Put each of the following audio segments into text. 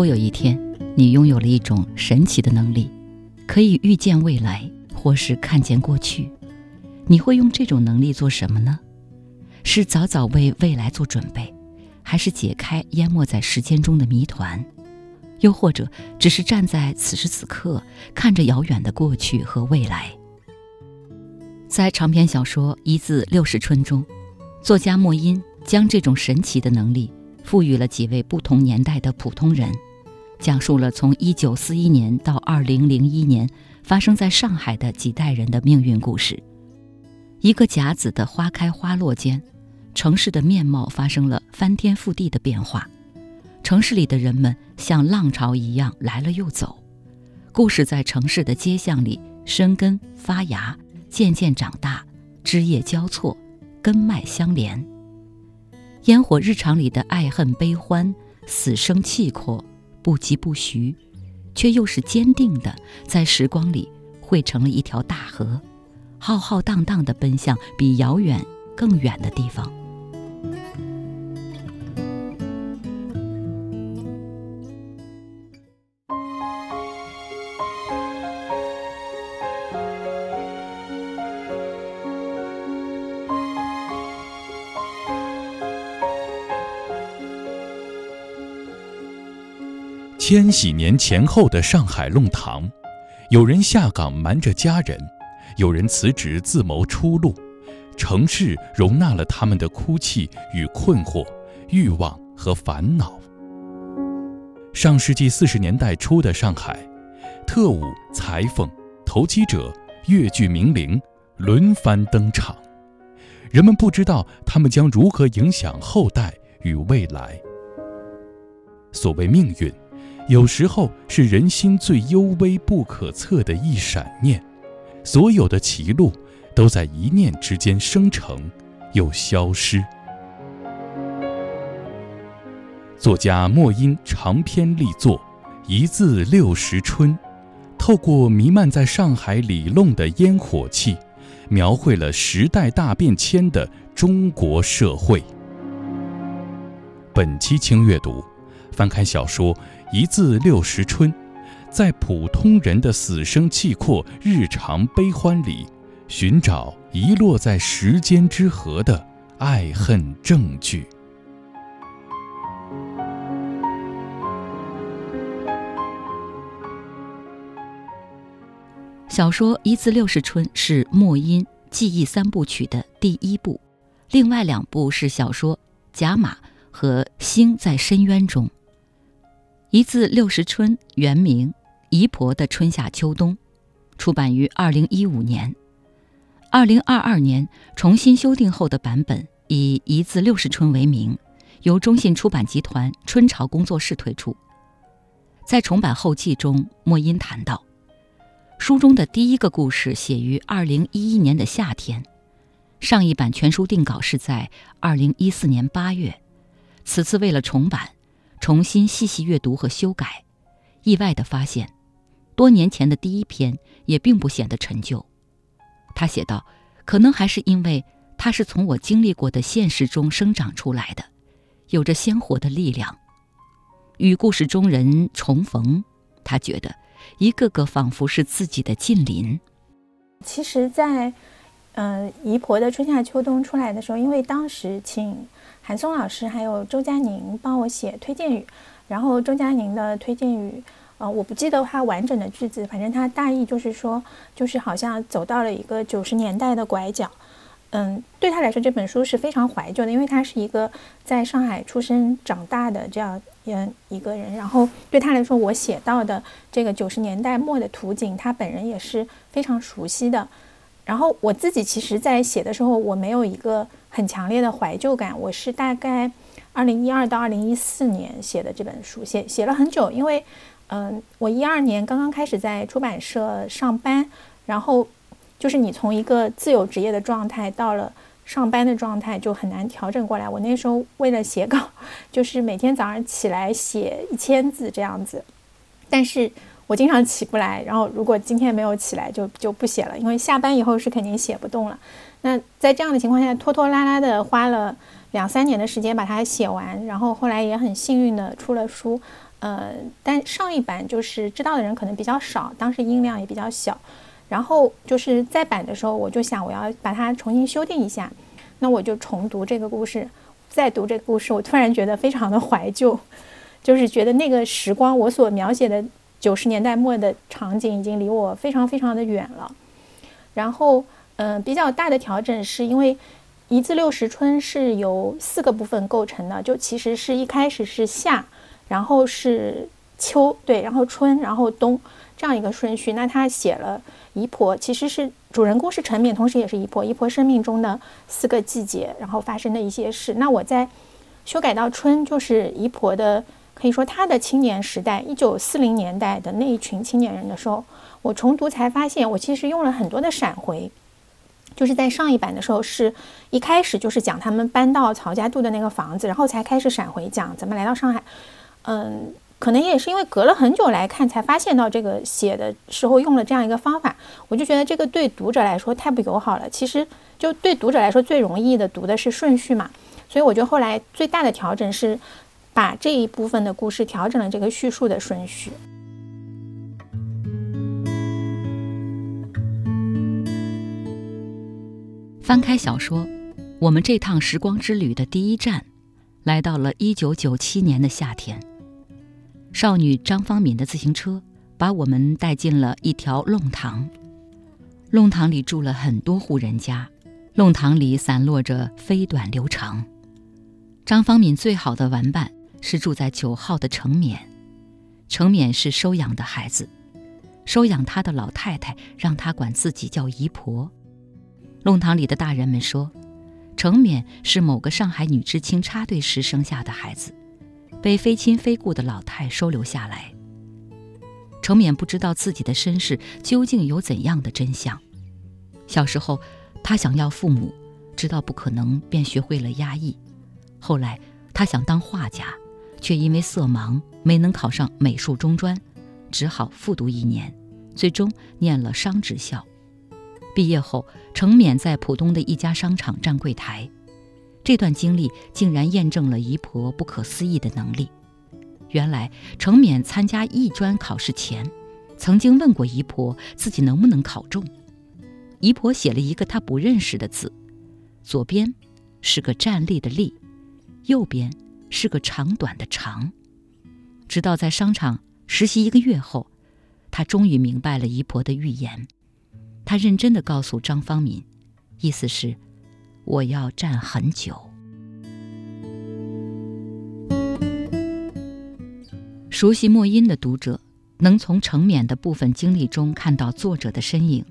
果有一天你拥有了一种神奇的能力，可以预见未来或是看见过去，你会用这种能力做什么呢？是早早为未来做准备，还是解开淹没在时间中的谜团？又或者只是站在此时此刻，看着遥远的过去和未来？在长篇小说《一字六十春》中，作家莫因将这种神奇的能力赋予了几位不同年代的普通人，讲述了从1941年到2001年发生在上海的几代人的命运故事。一个甲子的花开花落间，城市的面貌发生了翻天覆地的变化。城市里的人们像浪潮一样来了又走，故事在城市的街巷里生根发芽，渐渐长大，枝叶交错，根脉相连。烟火日常里的爱恨悲欢、死生契阔，不疾不徐，却又是坚定的，在时光里汇成了一条大河，浩浩荡荡地奔向比遥远更远的地方。千禧年前后的上海弄堂，有人下岗瞒着家人，有人辞职自谋出路，城市容纳了他们的哭泣与困惑、欲望和烦恼。上世纪四十年代初的上海，特务、裁缝、投机者、越剧名伶轮番登场，人们不知道他们将如何影响后代与未来。所谓命运。有时候是人心最幽微不可测的一闪念，所有的歧路都在一念之间生成，又消失。作家莫因长篇力作《一字六十春》，透过弥漫在上海里弄的烟火气，描绘了时代大变迁的中国社会。本期轻阅读，翻开小说。一字六十春，在普通人的死生契阔、日常悲欢里，寻找遗落在时间之河的爱恨证据。小说《一字六十春》是莫因记忆三部曲的第一部，另外两部是小说《甲马》和《星在深渊中》。一字六十春原名姨婆的春夏秋冬，出版于二零一五年。二零二二年重新修订后的版本以一字六十春为名，由中信出版集团春潮工作室推出。在重版后记中，莫因谈到，书中的第一个故事写于二零一一年的夏天，上一版全书定稿是在二零一四年八月，此次为了重版。重新细细阅读和修改，意外地发现，多年前的第一篇也并不显得陈旧。他写道：“可能还是因为它是从我经历过的现实中生长出来的，有着鲜活的力量。与故事中人重逢，他觉得一个个仿佛是自己的近邻。”其实，在嗯姨婆的春夏秋冬出来的时候，因为当时请。韩松老师还有周佳宁帮我写推荐语，然后周佳宁的推荐语，呃，我不记得他完整的句子，反正他大意就是说，就是好像走到了一个九十年代的拐角，嗯，对他来说这本书是非常怀旧的，因为他是一个在上海出生长大的这样嗯一个人，然后对他来说，我写到的这个九十年代末的图景，他本人也是非常熟悉的。然后我自己其实，在写的时候，我没有一个很强烈的怀旧感。我是大概二零一二到二零一四年写的这本书，写写了很久。因为，嗯，我一二年刚刚开始在出版社上班，然后就是你从一个自由职业的状态到了上班的状态，就很难调整过来。我那时候为了写稿，就是每天早上起来写一千字这样子，但是。我经常起不来，然后如果今天没有起来，就就不写了，因为下班以后是肯定写不动了。那在这样的情况下，拖拖拉拉的花了两三年的时间把它写完，然后后来也很幸运的出了书。呃，但上一版就是知道的人可能比较少，当时音量也比较小。然后就是再版的时候，我就想我要把它重新修订一下，那我就重读这个故事，再读这个故事，我突然觉得非常的怀旧，就是觉得那个时光我所描写的九十年代末的场景已经离我非常非常的远了。然后，嗯，比较大的调整是因为一至六十春是由四个部分构成的，就其实是一开始是夏，然后是秋，对，然后春，然后冬这样一个顺序。那他写了。姨婆其实是主人公是陈敏，同时也是姨婆。姨婆生命中的四个季节，然后发生的一些事。那我在修改到春，就是姨婆的，可以说她的青年时代，一九四零年代的那一群青年人的时候，我重读才发现，我其实用了很多的闪回。就是在上一版的时候，是一开始就是讲他们搬到曹家渡的那个房子，然后才开始闪回讲怎么来到上海。嗯。可能也是因为隔了很久来看，才发现到这个写的时候用了这样一个方法，我就觉得这个对读者来说太不友好了。其实就对读者来说最容易的读的是顺序嘛，所以我觉得后来最大的调整是把这一部分的故事调整了这个叙述的顺序。翻开小说，我们这趟时光之旅的第一站，来到了一九九七年的夏天。少女张方敏的自行车把我们带进了一条弄堂，弄堂里住了很多户人家，弄堂里散落着飞短流长。张方敏最好的玩伴是住在九号的程冕，程冕是收养的孩子，收养他的老太太让他管自己叫姨婆。弄堂里的大人们说，程勉是某个上海女知青插队时生下的孩子。被非亲非故的老太收留下来，程勉不知道自己的身世究竟有怎样的真相。小时候，他想要父母，知道不可能，便学会了压抑。后来，他想当画家，却因为色盲没能考上美术中专，只好复读一年，最终念了商职校。毕业后，程勉在浦东的一家商场站柜台。这段经历竟然验证了姨婆不可思议的能力。原来程勉参加艺专考试前，曾经问过姨婆自己能不能考中。姨婆写了一个他不认识的字，左边是个站立的立，右边是个长短的长。直到在商场实习一个月后，他终于明白了姨婆的预言。他认真地告诉张方敏，意思是。我要站很久。熟悉莫因的读者能从程冕的部分经历中看到作者的身影。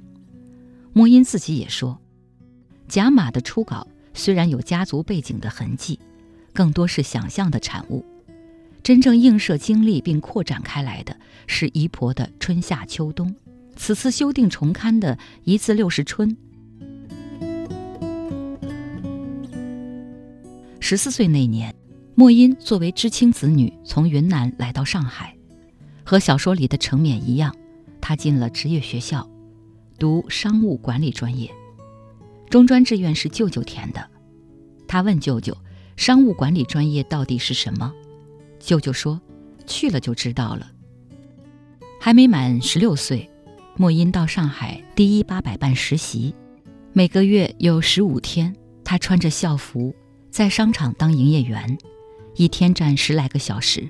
莫因自己也说，贾马的初稿虽然有家族背景的痕迹，更多是想象的产物。真正映射经历并扩展开来的是姨婆的春夏秋冬。此次修订重刊的一字六十春。十四岁那年，莫因作为知青子女从云南来到上海，和小说里的程冕一样，他进了职业学校，读商务管理专业。中专志愿是舅舅填的。他问舅舅：“商务管理专业到底是什么？”舅舅说：“去了就知道了。”还没满十六岁，莫因到上海第一八百办实习，每个月有十五天，他穿着校服。在商场当营业员，一天站十来个小时。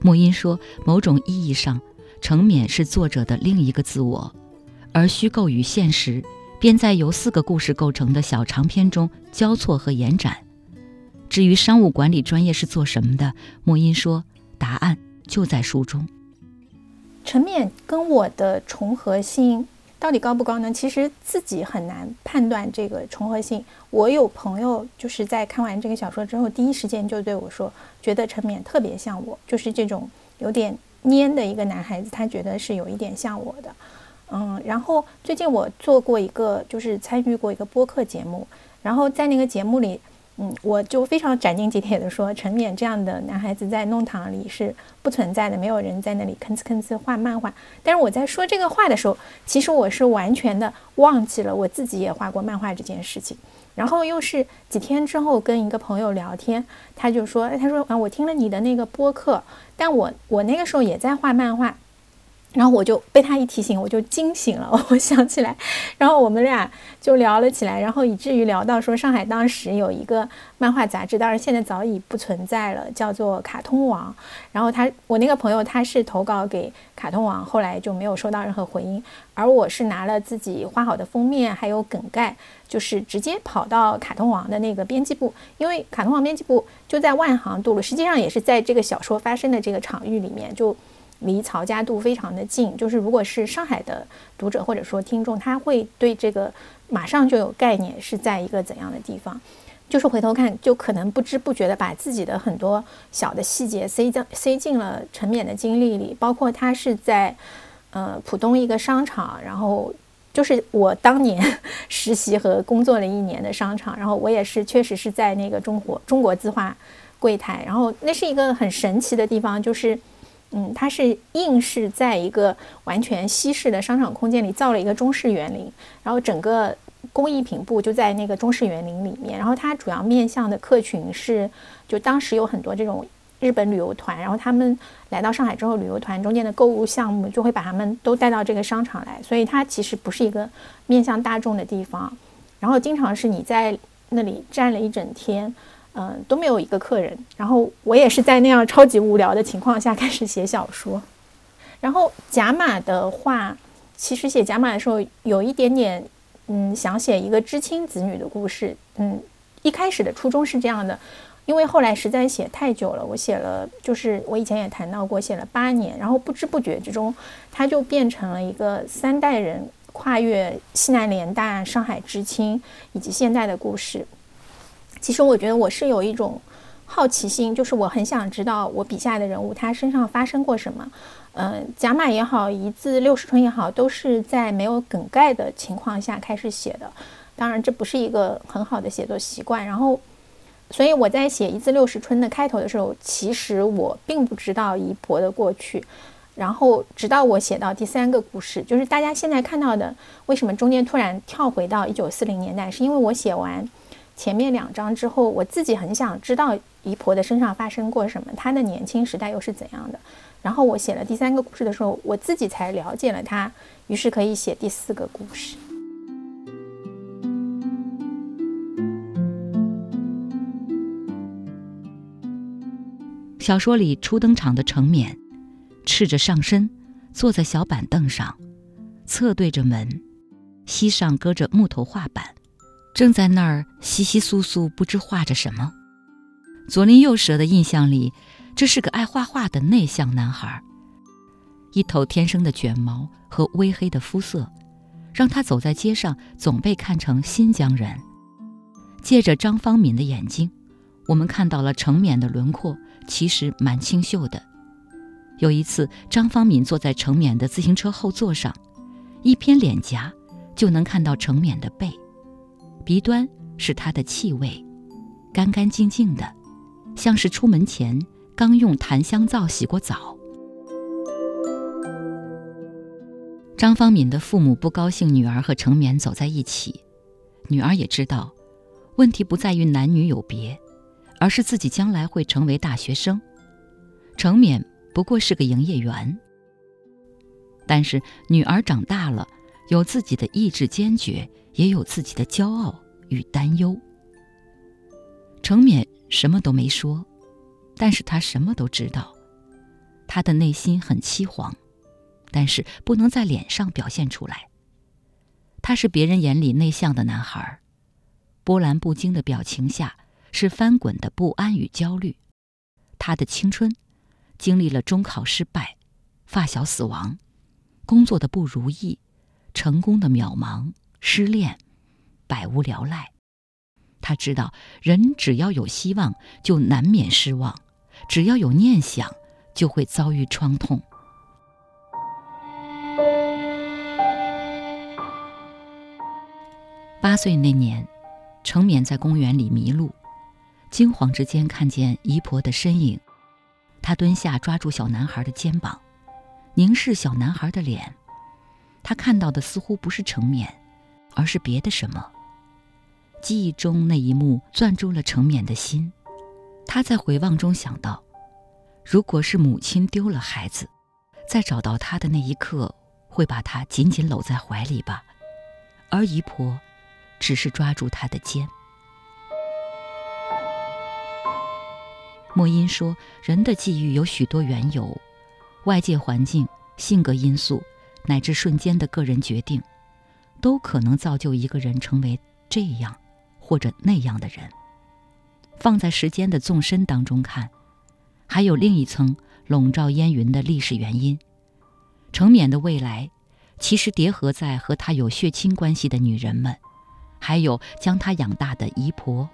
莫因说，某种意义上，程冕是作者的另一个自我，而虚构与现实便在由四个故事构成的小长篇中交错和延展。至于商务管理专业是做什么的，莫因说，答案就在书中。陈冕跟我的重合性。到底高不高呢？其实自己很难判断这个重合性。我有朋友就是在看完这个小说之后，第一时间就对我说，觉得陈冕特别像我，就是这种有点蔫的一个男孩子，他觉得是有一点像我的。嗯，然后最近我做过一个，就是参与过一个播客节目，然后在那个节目里，嗯，我就非常斩钉截铁的说，陈冕这样的男孩子在弄堂里是不存在的，没有人在那里吭哧吭哧画漫画。但是我在说这个话的时候，其实我是完全的忘记了我自己也画过漫画这件事情。然后又是几天之后跟一个朋友聊天，他就说，他说啊，我听了你的那个播客，但我我那个时候也在画漫画。然后我就被他一提醒，我就惊醒了。我想起来，然后我们俩就聊了起来，然后以至于聊到说，上海当时有一个漫画杂志，当然现在早已不存在了，叫做《卡通王》。然后他，我那个朋友他是投稿给《卡通王》，后来就没有收到任何回音。而我是拿了自己画好的封面还有梗概，就是直接跑到《卡通王》的那个编辑部，因为《卡通王》编辑部就在万航渡路，实际上也是在这个小说发生的这个场域里面就。离曹家渡非常的近，就是如果是上海的读者或者说听众，他会对这个马上就有概念是在一个怎样的地方。就是回头看，就可能不知不觉的把自己的很多小的细节塞进塞进了陈冕的经历里，包括他是在呃浦东一个商场，然后就是我当年 实习和工作了一年的商场，然后我也是确实是在那个中国中国字画柜台，然后那是一个很神奇的地方，就是。嗯，它是硬是在一个完全西式的商场空间里造了一个中式园林，然后整个工艺品部就在那个中式园林里面。然后它主要面向的客群是，就当时有很多这种日本旅游团，然后他们来到上海之后，旅游团中间的购物项目就会把他们都带到这个商场来，所以它其实不是一个面向大众的地方。然后经常是你在那里站了一整天。嗯，都没有一个客人。然后我也是在那样超级无聊的情况下开始写小说。然后贾马的话，其实写贾马的时候有一点点，嗯，想写一个知青子女的故事。嗯，一开始的初衷是这样的，因为后来实在写太久了，我写了，就是我以前也谈到过，写了八年，然后不知不觉之中，它就变成了一个三代人跨越西南联大、上海知青以及现代的故事。其实我觉得我是有一种好奇心，就是我很想知道我笔下的人物他身上发生过什么。嗯，贾马也好，一字六十春也好，都是在没有梗概的情况下开始写的。当然，这不是一个很好的写作习惯。然后，所以我在写一字六十春的开头的时候，其实我并不知道姨婆的过去。然后，直到我写到第三个故事，就是大家现在看到的，为什么中间突然跳回到一九四零年代，是因为我写完。前面两章之后，我自己很想知道姨婆的身上发生过什么，她的年轻时代又是怎样的。然后我写了第三个故事的时候，我自己才了解了她，于是可以写第四个故事。小说里初登场的程冕，赤着上身，坐在小板凳上，侧对着门，膝上搁着木头画板。正在那儿稀稀疏疏，不知画着什么。左邻右舍的印象里，这是个爱画画的内向男孩。一头天生的卷毛和微黑的肤色，让他走在街上总被看成新疆人。借着张方敏的眼睛，我们看到了程冕的轮廓，其实蛮清秀的。有一次，张方敏坐在程冕的自行车后座上，一偏脸颊就能看到程冕的背。鼻端是它的气味，干干净净的，像是出门前刚用檀香皂洗过澡。张方敏的父母不高兴女儿和程冕走在一起，女儿也知道，问题不在于男女有别，而是自己将来会成为大学生，程冕不过是个营业员。但是女儿长大了，有自己的意志坚决。也有自己的骄傲与担忧。程冕什么都没说，但是他什么都知道。他的内心很凄惶，但是不能在脸上表现出来。他是别人眼里内向的男孩，波澜不惊的表情下是翻滚的不安与焦虑。他的青春经历了中考失败、发小死亡、工作的不如意、成功的渺茫。失恋，百无聊赖。他知道，人只要有希望，就难免失望；只要有念想，就会遭遇创痛。八岁那年，程冕在公园里迷路，惊慌之间看见姨婆的身影，他蹲下抓住小男孩的肩膀，凝视小男孩的脸。他看到的似乎不是程冕，而是别的什么。记忆中那一幕攥住了程冕的心。他在回望中想到，如果是母亲丢了孩子，在找到他的那一刻，会把他紧紧搂在怀里吧。而姨婆，只是抓住他的肩。莫因说，人的际遇有许多缘由，外界环境、性格因素，乃至瞬间的个人决定，都可能造就一个人成为这样或者那样的人。放在时间的纵深当中看，还有另一层笼罩烟云的历史原因。程冕的未来，其实叠合在和他有血亲关系的女人们，还有将他养大的姨婆。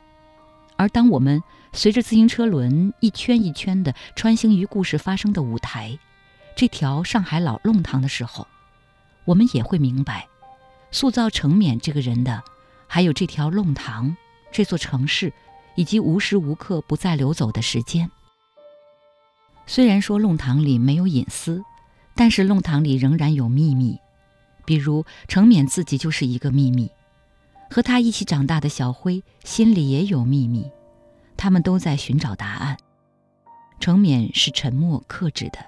而当我们随着自行车轮一圈一圈地穿行于故事发生的舞台，这条上海老弄堂的时候，我们也会明白，塑造程冕这个人的，还有这条弄堂这座城市。以及无时无刻不在流走的时间。虽然说弄堂里没有隐私，但是弄堂里仍然有秘密，比如程冕自己就是一个秘密，和他一起长大的小辉心里也有秘密，他们都在寻找答案。程冕是沉默克制的，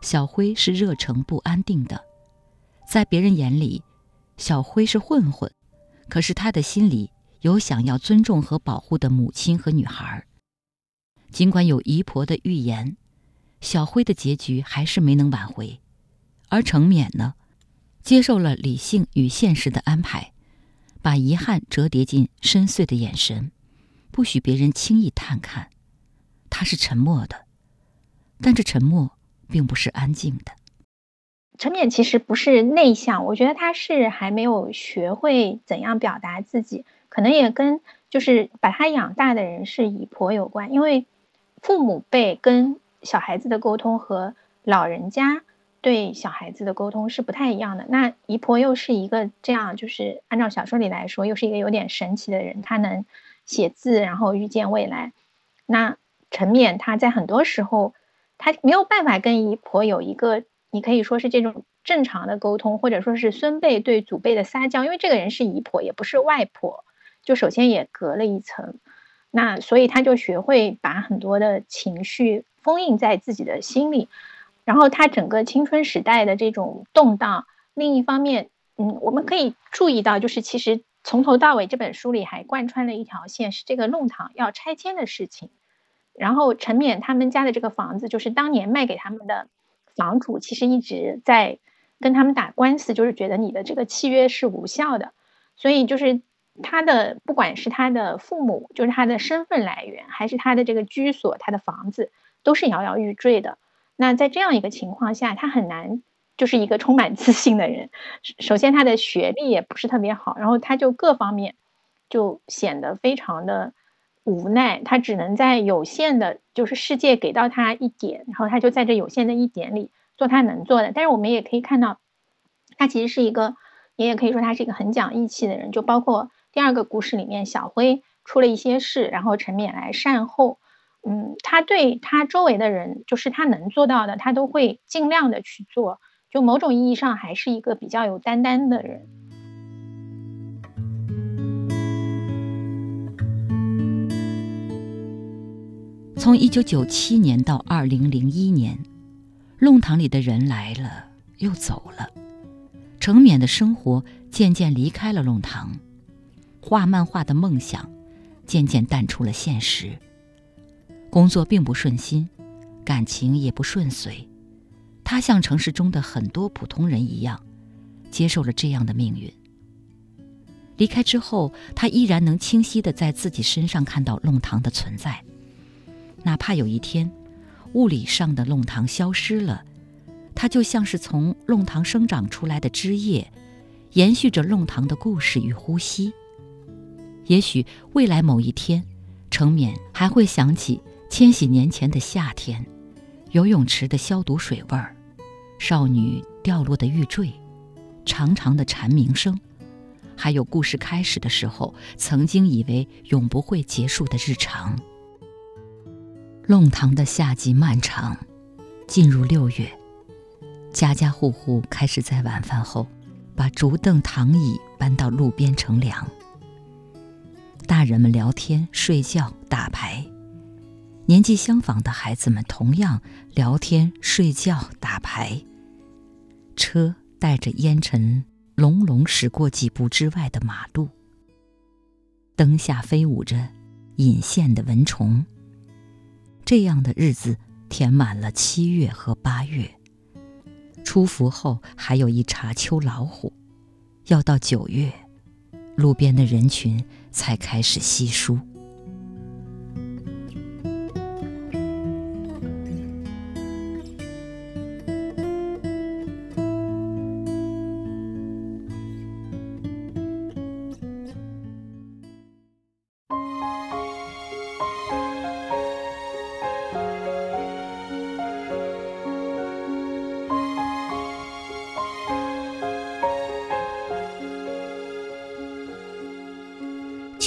小辉是热诚不安定的，在别人眼里，小辉是混混，可是他的心里。有想要尊重和保护的母亲和女孩。尽管有姨婆的预言，小辉的结局还是没能挽回。而程勉呢，接受了理性与现实的安排，把遗憾折叠进深邃的眼神，不许别人轻易探看。他是沉默的，但这沉默并不是安静的。陈冕其实不是内向，我觉得他是还没有学会怎样表达自己。可能也跟就是把他养大的人是姨婆有关，因为父母辈跟小孩子的沟通和老人家对小孩子的沟通是不太一样的。那姨婆又是一个这样，就是按照小说里来说，又是一个有点神奇的人，他能写字，然后预见未来。那陈冕他在很多时候他没有办法跟姨婆有一个，你可以说是这种正常的沟通，或者说是孙辈对祖辈的撒娇，因为这个人是姨婆，也不是外婆。就首先也隔了一层，那所以他就学会把很多的情绪封印在自己的心里，然后他整个青春时代的这种动荡，另一方面，嗯，我们可以注意到，就是其实从头到尾这本书里还贯穿了一条线，是这个弄堂要拆迁的事情，然后陈冕他们家的这个房子，就是当年卖给他们的房主，其实一直在跟他们打官司，就是觉得你的这个契约是无效的，所以就是。他的不管是他的父母，就是他的身份来源，还是他的这个居所，他的房子，都是摇摇欲坠的。那在这样一个情况下，他很难就是一个充满自信的人。首先，他的学历也不是特别好，然后他就各方面就显得非常的无奈。他只能在有限的，就是世界给到他一点，然后他就在这有限的一点里做他能做的。但是我们也可以看到，他其实是一个，你也可以说他是一个很讲义气的人，就包括。第二个故事里面，小辉出了一些事，然后陈冕来善后。嗯，他对他周围的人，就是他能做到的，他都会尽量的去做。就某种意义上，还是一个比较有担当的人。从一九九七年到二零零一年，弄堂里的人来了又走了，程冕的生活渐渐离开了弄堂。画漫画的梦想渐渐淡出了现实。工作并不顺心，感情也不顺遂。他像城市中的很多普通人一样，接受了这样的命运。离开之后，他依然能清晰的在自己身上看到弄堂的存在。哪怕有一天，物理上的弄堂消失了，它就像是从弄堂生长出来的枝叶，延续着弄堂的故事与呼吸。也许未来某一天，程冕还会想起千禧年前的夏天，游泳池的消毒水味儿，少女掉落的玉坠，长长的蝉鸣声，还有故事开始的时候，曾经以为永不会结束的日常。弄堂的夏季漫长，进入六月，家家户户开始在晚饭后，把竹凳躺椅搬到路边乘凉。大人们聊天、睡觉、打牌，年纪相仿的孩子们同样聊天、睡觉、打牌。车带着烟尘，隆隆驶过几步之外的马路。灯下飞舞着引线的蚊虫。这样的日子填满了七月和八月。出伏后还有一茬秋老虎，要到九月，路边的人群才开始稀疏。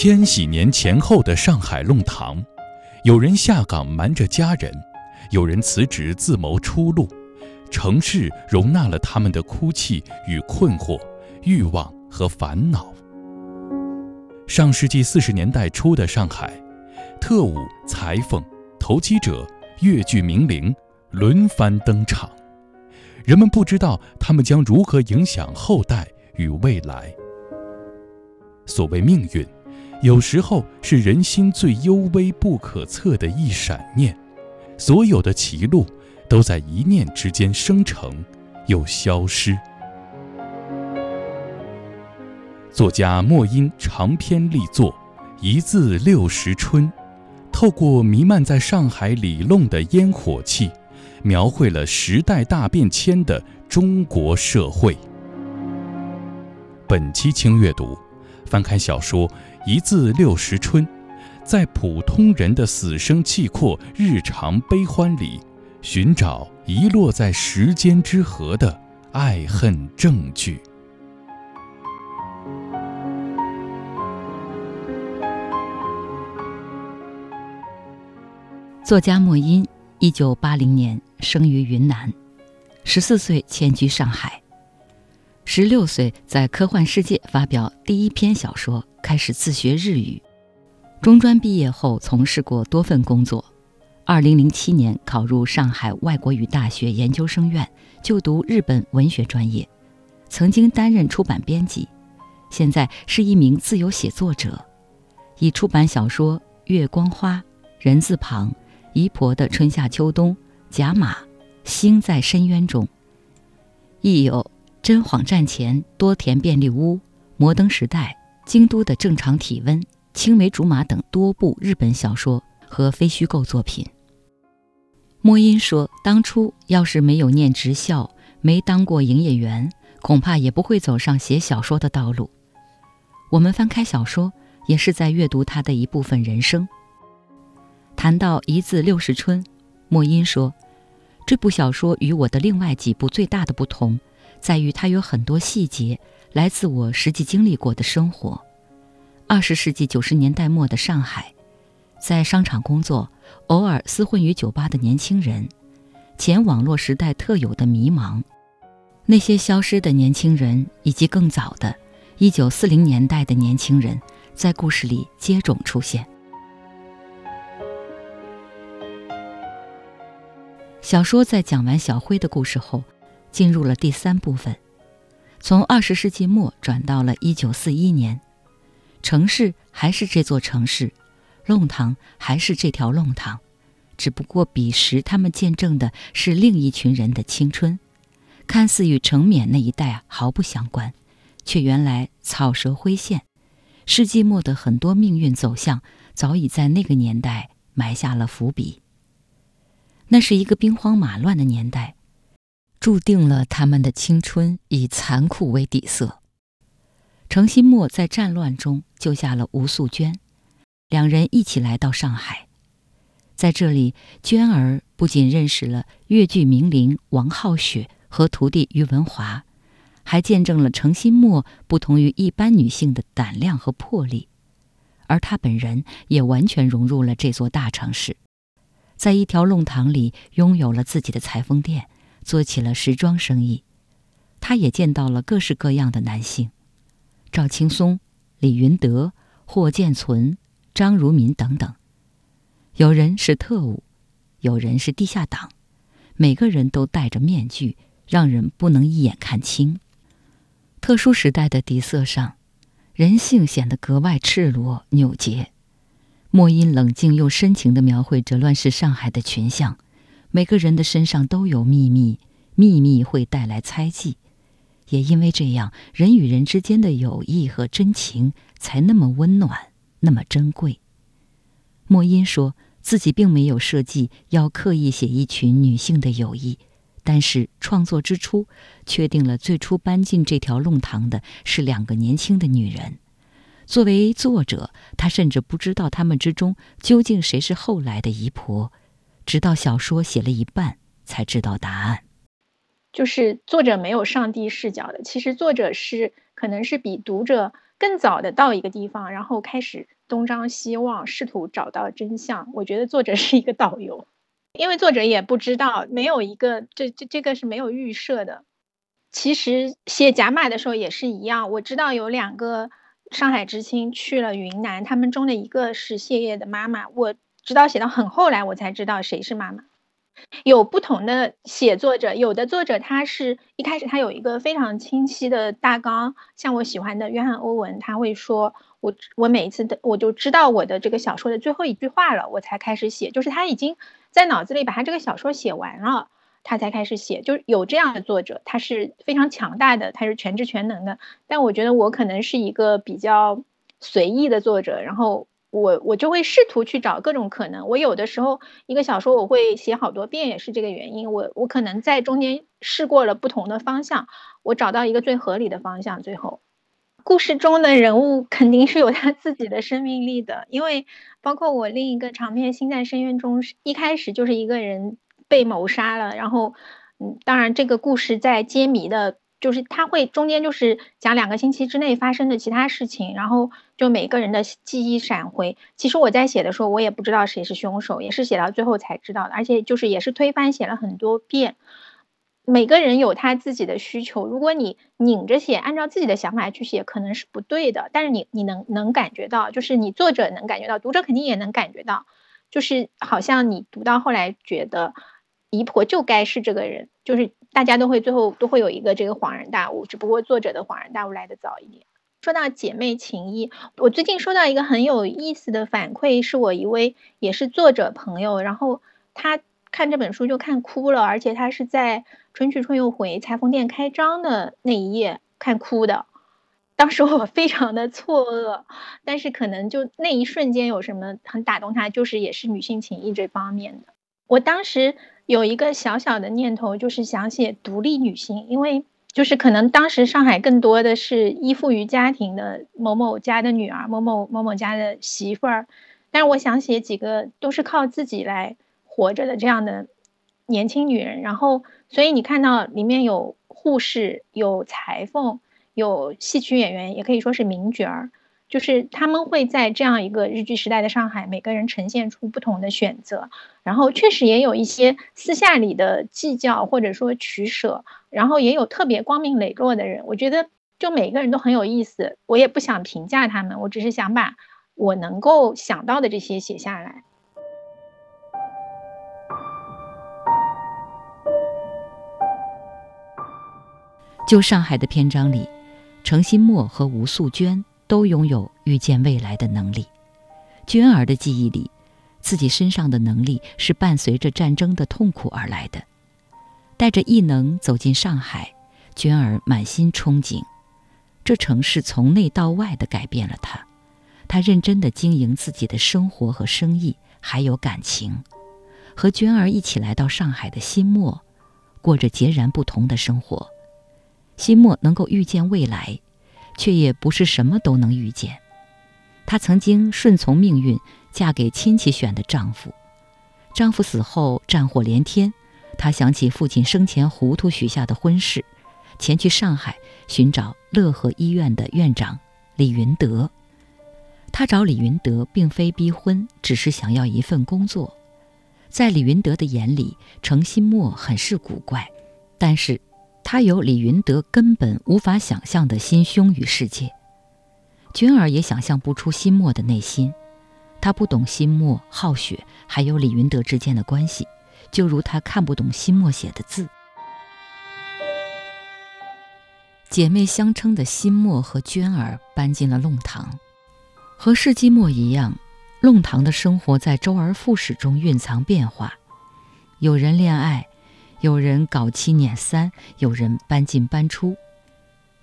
千禧年前后的上海弄堂，有人下岗瞒着家人，有人辞职自谋出路。城市容纳了他们的哭泣与困惑、欲望和烦恼。上世纪四十年代初的上海，特务、裁缝、投机者、越剧名伶轮番登场，人们不知道他们将如何影响后代与未来。所谓命运。有时候是人心最幽微不可测的一闪念，所有的歧路都在一念之间生成，又消失。作家莫因长篇力作《一字六十春》，透过弥漫在上海里弄的烟火气，描绘了时代大变迁的中国社会。本期轻阅读，翻开小说。一字六十春，在普通人的死生契阔、日常悲欢里，寻找遗落在时间之河的爱恨证据。作家莫因，一九八零年生于云南，十四岁迁居上海，十六岁在科幻世界发表第一篇小说。开始自学日语，中专毕业后从事过多份工作。二零零七年考入上海外国语大学研究生院，就读日本文学专业，曾经担任出版编辑，现在是一名自由写作者，已出版小说《月光花》《人字旁》《姨婆的春夏秋冬》《甲马》《星在深渊中》，亦有《真谎战前》《多田便利屋》《摩登时代》。京都的正常体温、青梅竹马等多部日本小说和非虚构作品。莫因说：“当初要是没有念职校，没当过营业员，恐怕也不会走上写小说的道路。”我们翻开小说，也是在阅读他的一部分人生。谈到一字六十春，莫因说：“这部小说与我的另外几部最大的不同，在于它有很多细节。”来自我实际经历过的生活。二十世纪九十年代末的上海，在商场工作、偶尔厮混于酒吧的年轻人，前网络时代特有的迷茫，那些消失的年轻人，以及更早的一九四零年代的年轻人，在故事里接踵出现。小说在讲完小辉的故事后，进入了第三部分。从二十世纪末转到了一九四一年，城市还是这座城市，弄堂还是这条弄堂，只不过彼时他们见证的是另一群人的青春，看似与程冕那一代毫不相关，却原来草蛇灰线。世纪末的很多命运走向，早已在那个年代埋下了伏笔。那是一个兵荒马乱的年代。注定了他们的青春以残酷为底色。程心墨在战乱中救下了吴素娟，两人一起来到上海，在这里，娟儿不仅认识了越剧名伶王浩雪和徒弟于文华，还见证了程心墨不同于一般女性的胆量和魄力，而她本人也完全融入了这座大城市，在一条弄堂里拥有了自己的裁缝店，做起了时装生意。他也见到了各式各样的男性，赵青松、李云德、霍建存、张如民等等，有人是特务，有人是地下党，每个人都戴着面具，让人不能一眼看清。特殊时代的底色上，人性显得格外赤裸扭结。莫因冷静又深情地描绘着乱世上海的群像，每个人的身上都有秘密，秘密会带来猜忌，也因为这样，人与人之间的友谊和真情才那么温暖，那么珍贵。莫因说自己并没有设计要刻意写一群女性的友谊。但是创作之初，确定了最初搬进这条弄堂的是两个年轻的女人。作为作者，他甚至不知道他们之中究竟谁是后来的姨婆，直到小说写了一半才知道答案。就是作者没有上帝视角的，其实作者是可能是比读者更早的到一个地方，然后开始东张西望，试图找到真相。我觉得作者是一个导游。因为作者也不知道，没有一个这这这个是没有预设的。其实写甲马的时候也是一样，我知道有两个上海知青去了云南，他们中的一个是谢烨的妈妈，我直到写到很后来我才知道谁是妈妈。有不同的写作者，有的作者他是一开始他有一个非常清晰的大纲，像我喜欢的约翰欧文，他会说。我我每一次的我就知道我的这个小说的最后一句话了，我才开始写。就是他已经在脑子里把他这个小说写完了，他才开始写。就是有这样的作者，他是非常强大的，他是全知全能的。但我觉得我可能是一个比较随意的作者，然后我我就会试图去找各种可能。我有的时候一个小说我会写好多遍，也是这个原因。我我可能在中间试过了不同的方向，我找到一个最合理的方向，最后。故事中的人物肯定是有他自己的生命力的，因为包括我另一个长篇《心在深渊中》，一开始就是一个人被谋杀了，然后，嗯，当然这个故事在揭谜的，就是他会中间就是讲两个星期之内发生的其他事情，然后就每个人的记忆闪回。其实我在写的时候，我也不知道谁是凶手，也是写到最后才知道的，而且就是也是推翻写了很多遍。每个人有他自己的需求，如果你拧着写，按照自己的想法去写，可能是不对的。但是你你能能感觉到，就是你作者能感觉到，读者肯定也能感觉到，就是好像你读到后来觉得，姨婆就该是这个人，就是大家都会最后都会有一个这个恍然大悟，只不过作者的恍然大悟来的早一点。说到姐妹情谊，我最近收到一个很有意思的反馈，是我一位也是作者朋友，然后他。看这本书就看哭了，而且他是在春去春又回裁缝店开张的那一页看哭的。当时我非常的错愕，但是可能就那一瞬间有什么很打动他，就是也是女性情谊这方面的。我当时有一个小小的念头，就是想写独立女性，因为就是可能当时上海更多的是依附于家庭的某某家的女儿、某某某某家的媳妇儿，但是我想写几个都是靠自己来。活着的这样的年轻女人，然后，所以你看到里面有护士、有裁缝、有戏曲演员，也可以说是名角儿，就是他们会在这样一个日剧时代的上海，每个人呈现出不同的选择，然后确实也有一些私下里的计较或者说取舍，然后也有特别光明磊落的人。我觉得就每个人都很有意思，我也不想评价他们，我只是想把我能够想到的这些写下来。就上海的篇章里，程心墨和吴素娟都拥有预见未来的能力。娟儿的记忆里，自己身上的能力是伴随着战争的痛苦而来的。带着异能走进上海，娟儿满心憧憬。这城市从内到外的改变了她，她认真地经营自己的生活和生意，还有感情。和娟儿一起来到上海的新墨，过着截然不同的生活。新墨能够预见未来，却也不是什么都能遇见。她曾经顺从命运，嫁给亲戚选的丈夫。丈夫死后战火连天，她想起父亲生前糊涂许下的婚事，前去上海寻找乐和医院的院长李云德。她找李云德并非逼婚，只是想要一份工作。在李云德的眼里，程心墨很是古怪，但是，他有李云德根本无法想象的心胸与世界。娟儿也想象不出心墨的内心，他不懂心墨、浩雪还有李云德之间的关系，就如他看不懂心墨写的字。姐妹相称的心墨和娟儿搬进了弄堂，和世纪末一样，弄堂的生活在周而复始中蕴藏变化。有人恋爱，有人搞七捻三，有人搬进搬出，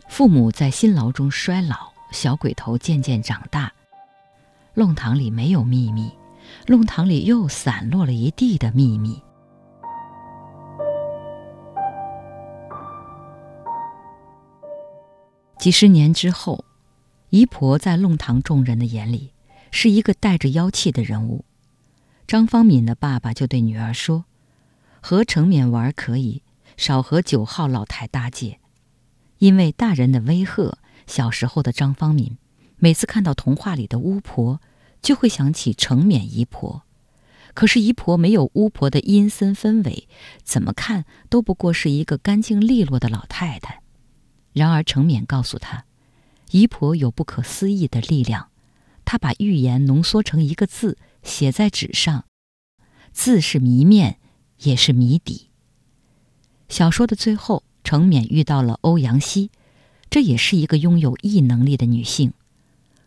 父母在辛劳中衰老，小鬼头渐渐长大。弄堂里没有秘密，弄堂里又散落了一地的秘密。几十年之后，姨婆在弄堂众人的眼里是一个带着妖气的人物。张方敏的爸爸就对女儿说：“和程勉玩可以，少和九号老太搭界。”因为大人的威吓，小时候的张方敏每次看到童话里的巫婆，就会想起程勉姨婆。可是姨婆没有巫婆的阴森氛围，怎么看都不过是一个干净利落的老太太。然而，程勉告诉他，姨婆有不可思议的力量。她把预言浓缩成一个字，写在纸上，字是谜面，也是谜底。小说的最后，程勉遇到了欧阳希，这也是一个拥有异能力的女性。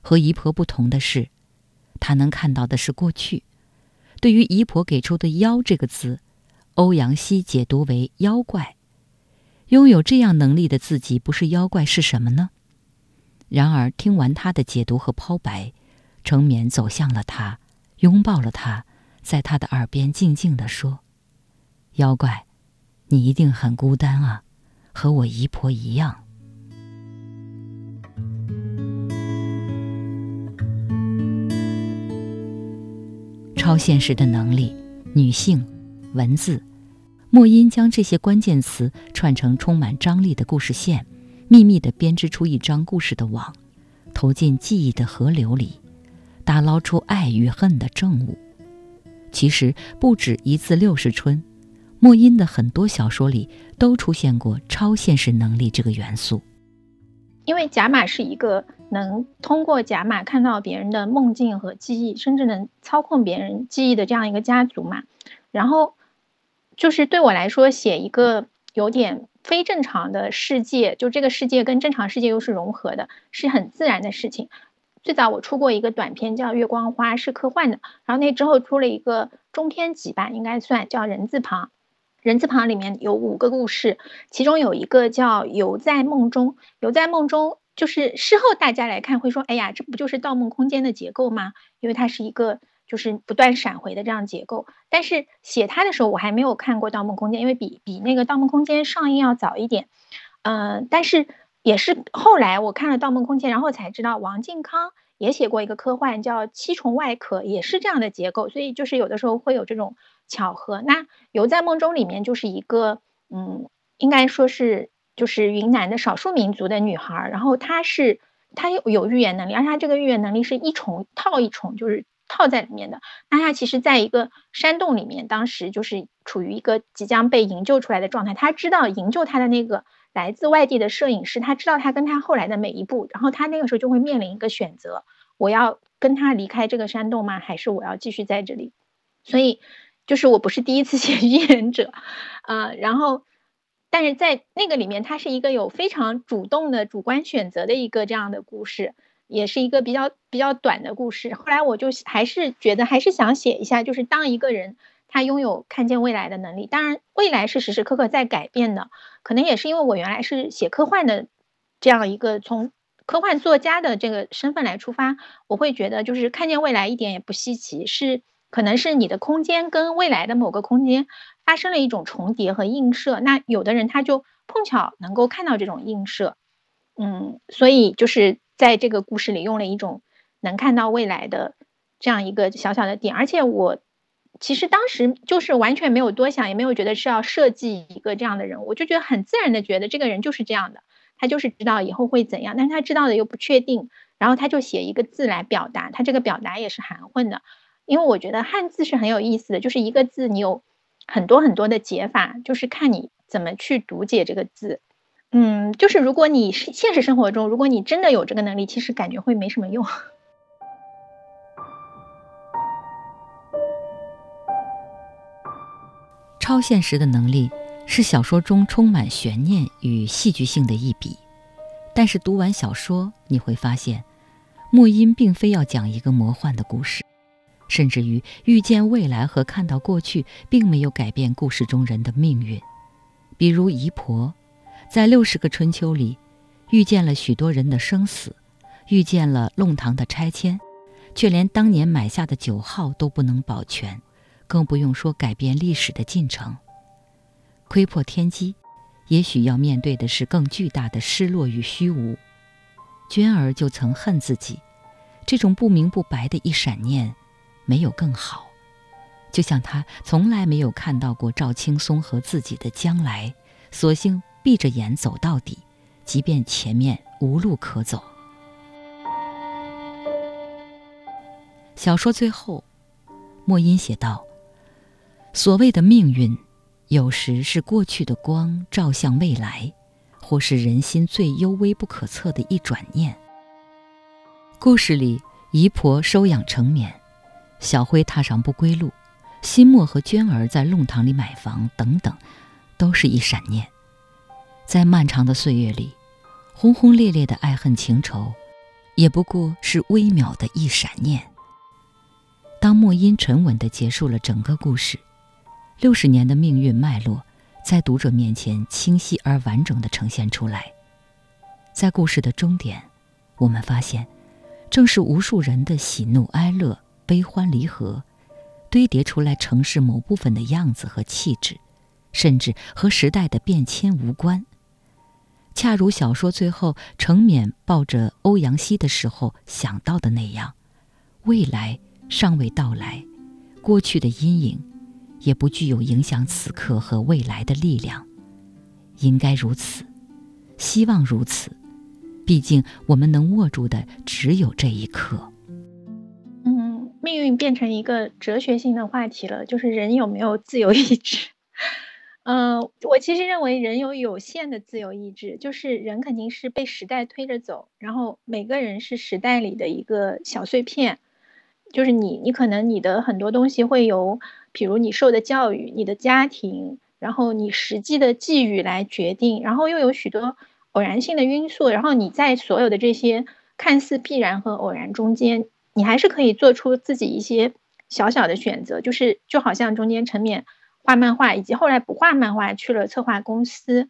和姨婆不同的是，她能看到的是过去。对于姨婆给出的“妖”这个字，欧阳希解读为妖怪。拥有这样能力的自己不是妖怪是什么呢？然而听完他的解读和抛白，程勉走向了他，拥抱了他，在他的耳边静静地说：“妖怪，你一定很孤单啊，和我姨婆一样。”超现实的能力，女性，文字。莫因将这些关键词串成充满张力的故事线，秘密地编织出一张故事的网，投进记忆的河流里，打捞出爱与恨的正午。其实不止一字六十春，莫因的很多小说里都出现过超现实能力这个元素。因为贾马是一个能通过贾马看到别人的梦境和记忆，甚至能操控别人记忆的这样一个家族嘛，然后。就是对我来说，写一个有点非正常的世界，就这个世界跟正常世界又是融合的，是很自然的事情。最早我出过一个短片叫《月光花》，是科幻的。然后那之后出了一个中篇集吧，应该算叫人字旁。人字旁里面有五个故事，其中有一个叫《游在梦中》。游在梦中，就是事后大家来看会说：“哎呀，这不就是《盗梦空间》的结构吗？”因为它是一个。就是不断闪回的这样结构，但是写它的时候我还没有看过《盗梦空间》，因为比比那个《盗梦空间》上映要早一点。嗯，但是也是后来我看了《盗梦空间》，然后才知道王靖康也写过一个科幻叫《七重外壳》，也是这样的结构，所以就是有的时候会有这种巧合。那《游在梦中》里面就是一个，嗯，应该说是就是云南的少数民族的女孩，然后她是她有有预言能力，而且她这个预言能力是一重套一重，就是。套在里面的，那她其实在一个山洞里面，当时就是处于一个即将被营救出来的状态。她知道营救她的那个来自外地的摄影师，他知道他跟他后来的每一步，然后他那个时候就会面临一个选择：我要跟他离开这个山洞吗？还是我要继续在这里？所以，就是我不是第一次 写预言者，啊，然后，但是在那个里面，它是一个有非常主动的主观选择的一个这样的故事。也是一个比较比较短的故事。后来我就还是觉得，还是想写一下，就是当一个人他拥有看见未来的能力，当然未来是时时刻刻在改变的。可能也是因为我原来是写科幻的，这样一个从科幻作家的这个身份来出发，我会觉得就是看见未来一点也不稀奇，是可能是你的空间跟未来的某个空间发生了一种重叠和映射。那有的人他就碰巧能够看到这种映射，嗯，所以就是。在这个故事里用了一种能看到未来的这样一个小小的点，而且我其实当时就是完全没有多想，也没有觉得是要设计一个这样的人物，我就觉得很自然的觉得这个人就是这样的，他就是知道以后会怎样，但是他知道的又不确定，然后他就写一个字来表达，他这个表达也是含混的，因为我觉得汉字是很有意思的，就是一个字你有很多很多的解法，就是看你怎么去读解这个字，嗯，就是如果你是现实生活中，如果你真的有这个能力，其实感觉会没什么用。超现实的能力是小说中充满悬念与戏剧性的一笔，但是读完小说你会发现，莫因并非要讲一个魔幻的故事，甚至于预见未来和看到过去，并没有改变故事中人的命运。比如姨婆，在六十个春秋里，遇见了许多人的生死，遇见了弄堂的拆迁，却连当年买下的九号都不能保全。更不用说改变历史的进程。窥破天机，也许要面对的是更巨大的失落与虚无。娟儿就曾恨自己，这种不明不白的一闪念，没有更好。就像他从来没有看到过赵青松和自己的将来，索性闭着眼走到底，即便前面无路可走。小说最后，莫因写道。所谓的命运，有时是过去的光照向未来，或是人心最幽微不可测的一转念。故事里，姨婆收养成绵，小辉踏上不归路，新墨和娟儿在弄堂里买房，等等，都是一闪念。在漫长的岁月里，轰轰烈烈的爱恨情仇，也不过是微渺的一闪念。当莫因沉稳地结束了整个故事。六十年的命运脉络，在读者面前清晰而完整地呈现出来。在故事的终点，我们发现，正是无数人的喜怒哀乐、悲欢离合，堆叠出来城市某部分的样子和气质，甚至和时代的变迁无关。恰如小说最后程冕抱着欧阳希的时候想到的那样，未来尚未到来，过去的阴影。也不具有影响此刻和未来的力量，应该如此，希望如此。毕竟我们能握住的只有这一刻。命运变成一个哲学性的话题了，就是人有没有自由意志？嗯，我其实认为人有有限的自由意志，就是人肯定是被时代推着走，然后每个人是时代里的一个小碎片，就是你，你可能你的很多东西会由。比如你受的教育、你的家庭，然后你实际的际遇来决定，然后又有许多偶然性的因素，然后你在所有的这些看似必然和偶然中间，你还是可以做出自己一些小小的选择，就是就好像中间陈冕画漫画，以及后来不画漫画去了策划公司，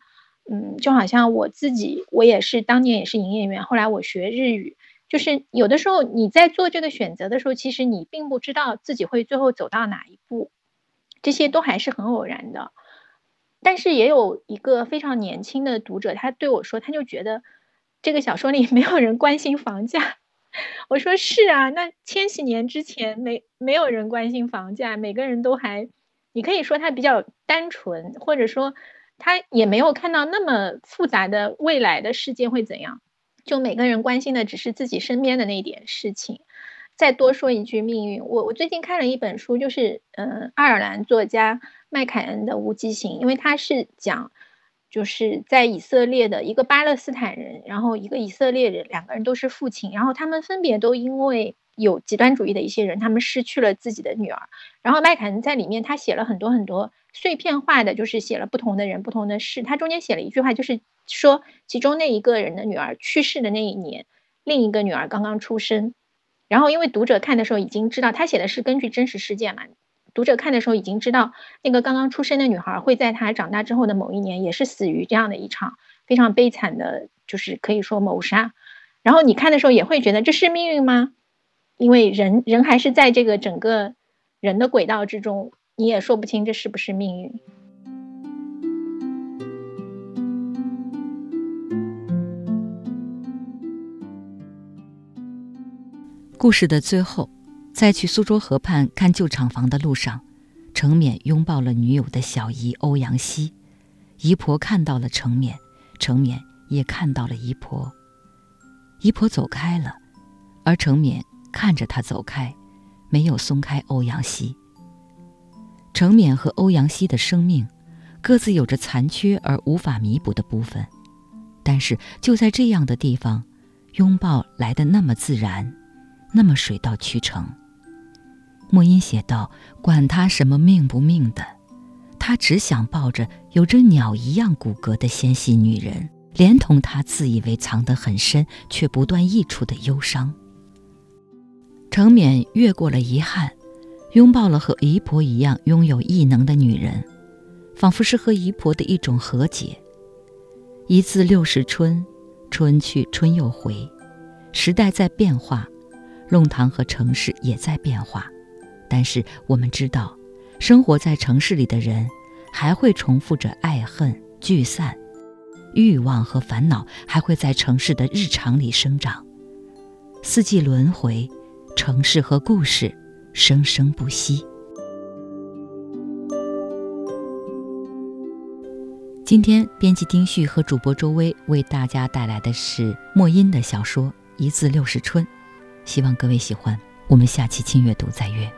嗯，就好像我自己，我也是当年也是营业员，后来我学日语。就是有的时候你在做这个选择的时候，其实你并不知道自己会最后走到哪一步，这些都还是很偶然的。但是也有一个非常年轻的读者，他对我说，他就觉得这个小说里没有人关心房价。我说是啊，那千禧年之前没没有人关心房价，每个人都还，你可以说他比较单纯，或者说他也没有看到那么复杂的未来的世界会怎样。就每个人关心的只是自己身边的那点事情。再多说一句，命运。我我最近看了一本书，就是嗯，爱尔兰作家麦凯恩的《无极行》，因为他是讲，就是在以色列的一个巴勒斯坦人，然后一个以色列人，两个人都是父亲，然后他们分别都因为有极端主义的一些人，他们失去了自己的女儿。然后麦凯恩在里面他写了很多很多碎片化的，就是写了不同的人、不同的事。他中间写了一句话，就是。说其中那一个人的女儿去世的那一年，另一个女儿刚刚出生。然后因为读者看的时候已经知道，他写的是根据真实事件嘛。读者看的时候已经知道，那个刚刚出生的女孩会在她长大之后的某一年，也是死于这样的一场非常悲惨的，就是可以说谋杀。然后你看的时候也会觉得这是命运吗？因为人人还是在这个整个人的轨道之中，你也说不清这是不是命运。故事的最后，在去苏州河畔看旧厂房的路上，程勉拥抱了女友的小姨欧阳希，姨婆看到了程勉，程勉也看到了姨婆。姨婆走开了，而程勉看着她走开，没有松开欧阳希。程勉和欧阳希的生命，各自有着残缺而无法弥补的部分，但是就在这样的地方，拥抱来的那么自然，那么水到渠成。莫因写道：“管他什么命不命的，他只想抱着有着鸟一样骨骼的纤细女人。”连同他自以为藏得很深却不断溢出的忧伤，程勉越过了遗憾，拥抱了和姨婆一样拥有异能的女人，仿佛是和姨婆的一种和解。一字六十春，春去春又回，时代在变化，弄堂和城市也在变化，但是我们知道，生活在城市里的人，还会重复着爱恨聚散。欲望和烦恼还会在城市的日常里生长，四季轮回，城市和故事生生不息。今天，编辑丁旭和主播周薇为大家带来的是莫因的小说《一字六十春》，希望各位喜欢。我们下期轻阅读再约。